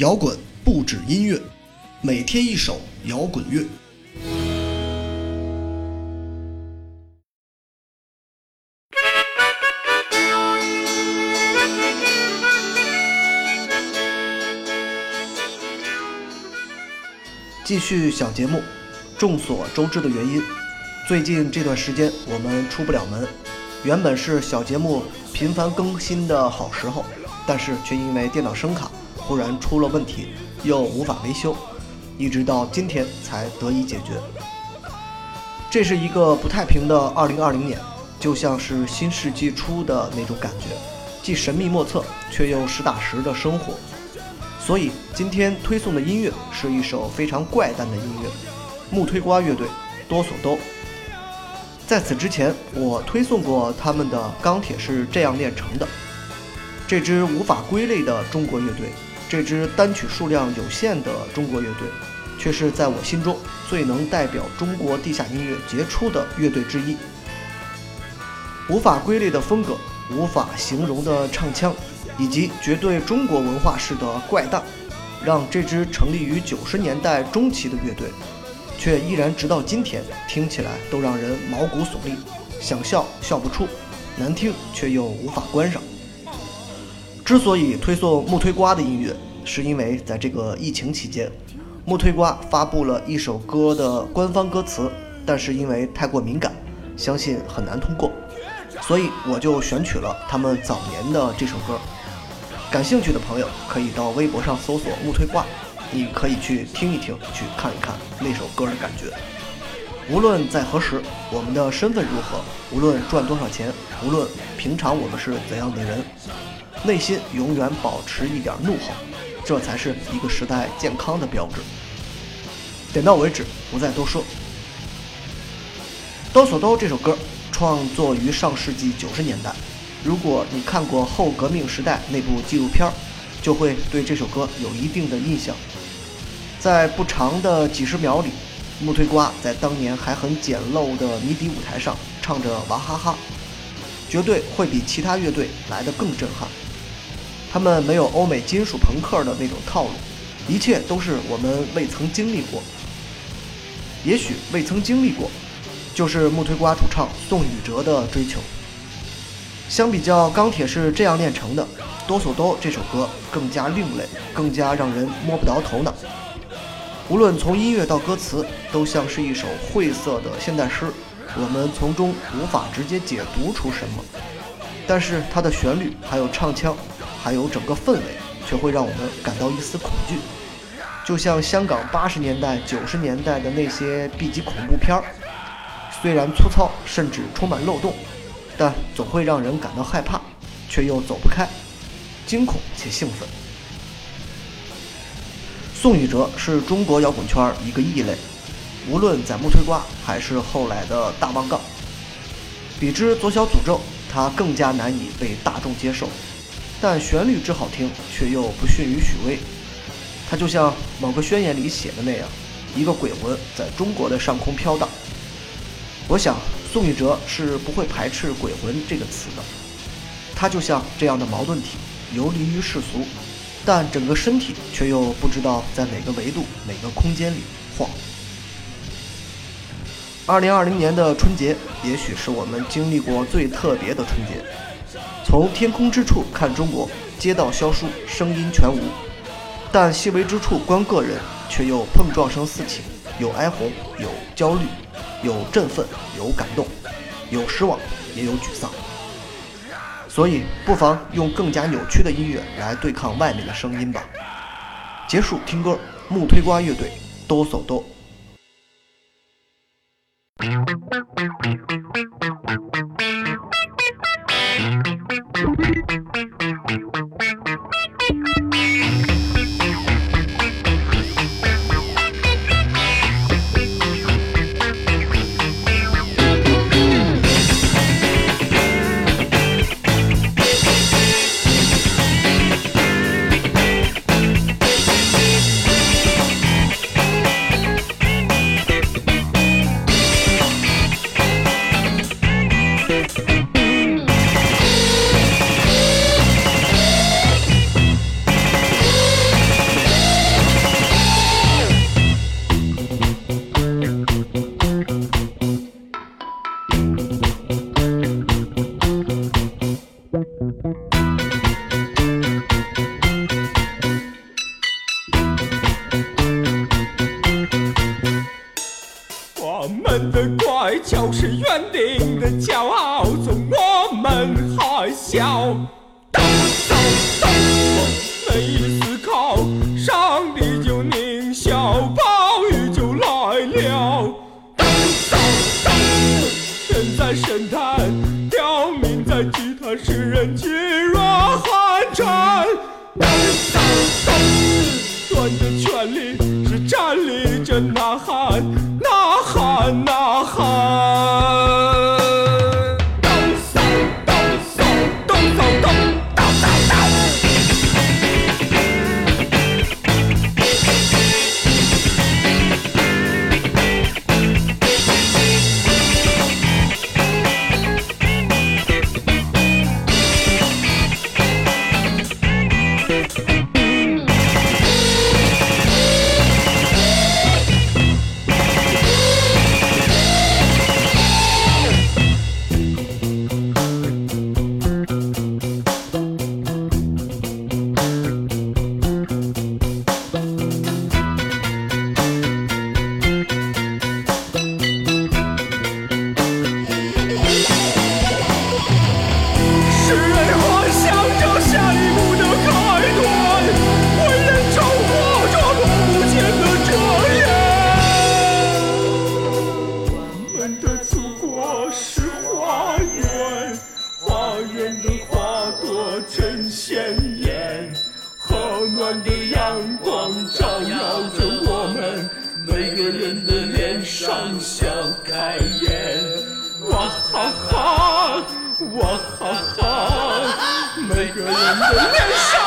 摇滚不止音乐，每天一首摇滚乐。继续小节目，众所周知的原因，最近这段时间我们出不了门。原本是小节目频繁更新的好时候，但是却因为电脑声卡突然出了问题，又无法维修，一直到今天才得以解决。这是一个不太平的2020年，就像是新世纪初的那种感觉，既神秘莫测，却又实打实的生活。所以今天推送的音乐是一首非常怪诞的音乐，木推瓜乐队《哆嗦哆》。在此之前，我推送过他们的《钢铁是这样炼成的》，这支无法归类的中国乐队，这支单曲数量有限的中国乐队，却是在我心中最能代表中国地下音乐杰出的乐队之一。无法归类的风格，无法形容的唱腔。以及绝对中国文化式的怪诞，让这支成立于九十年代中期的乐队，却依然直到今天听起来都让人毛骨悚立，想笑笑不出，难听却又无法关上。之所以推送木推瓜的音乐，是因为在这个疫情期间，木推瓜发布了一首歌的官方歌词，但是因为太过敏感，相信很难通过，所以我就选取了他们早年的这首歌。感兴趣的朋友可以到微博上搜索“木推瓜”，你可以去听一听，去看一看那首歌的感觉。无论在何时，我们的身份如何，无论赚多少钱，无论平常我们是怎样的人，内心永远保持一点怒吼，这才是一个时代健康的标志。点到为止，不再多说。《哆嗦哆》这首歌创作于上世纪九十年代。如果你看过《后革命时代》那部纪录片，就会对这首歌有一定的印象。在不长的几十秒里，木推瓜在当年还很简陋的迷笛舞台上唱着娃哈哈，绝对会比其他乐队来得更震撼。他们没有欧美金属朋克的那种套路，一切都是我们未曾经历过。也许未曾经历过，就是木推瓜主唱宋宇哲的追求。相比较《钢铁是这样炼成的》，《哆嗦哆》这首歌更加另类，更加让人摸不着头脑。无论从音乐到歌词，都像是一首晦涩的现代诗，我们从中无法直接解读出什么。但是它的旋律、还有唱腔、还有整个氛围，却会让我们感到一丝恐惧。就像香港八十年代、九十年代的那些 B 级恐怖片儿，虽然粗糙，甚至充满漏洞。但总会让人感到害怕，却又走不开，惊恐且兴奋。宋宇哲是中国摇滚圈一个异类，无论在木推瓜还是后来的大棒杠，比之左小诅咒，他更加难以被大众接受。但旋律之好听，却又不逊于许巍。他就像某个宣言里写的那样，一个鬼魂在中国的上空飘荡。我想。宋宇哲是不会排斥“鬼魂”这个词的，他就像这样的矛盾体，游离于世俗，但整个身体却又不知道在哪个维度、哪个空间里晃。二零二零年的春节，也许是我们经历过最特别的春节。从天空之处看中国，街道萧疏，声音全无，但细微之处观个人，却又碰撞声四起，有哀鸿，有焦虑。有振奋，有感动，有失望，也有沮丧。所以，不妨用更加扭曲的音乐来对抗外面的声音吧。结束听歌，木推瓜乐队，哆嗦哆。们的乖，就是园林的骄傲，从我们还小。当当当，没一思考，上帝就狞笑，暴雨就来了。当当当，人在神坛，刁民在祭坛，世人噤若寒蝉。当当当，断的权利是站立着呐喊，呐喊暖的阳光照耀着我们，每个人的脸上笑开颜。哇哈哈，哇哈哈，每个人的脸上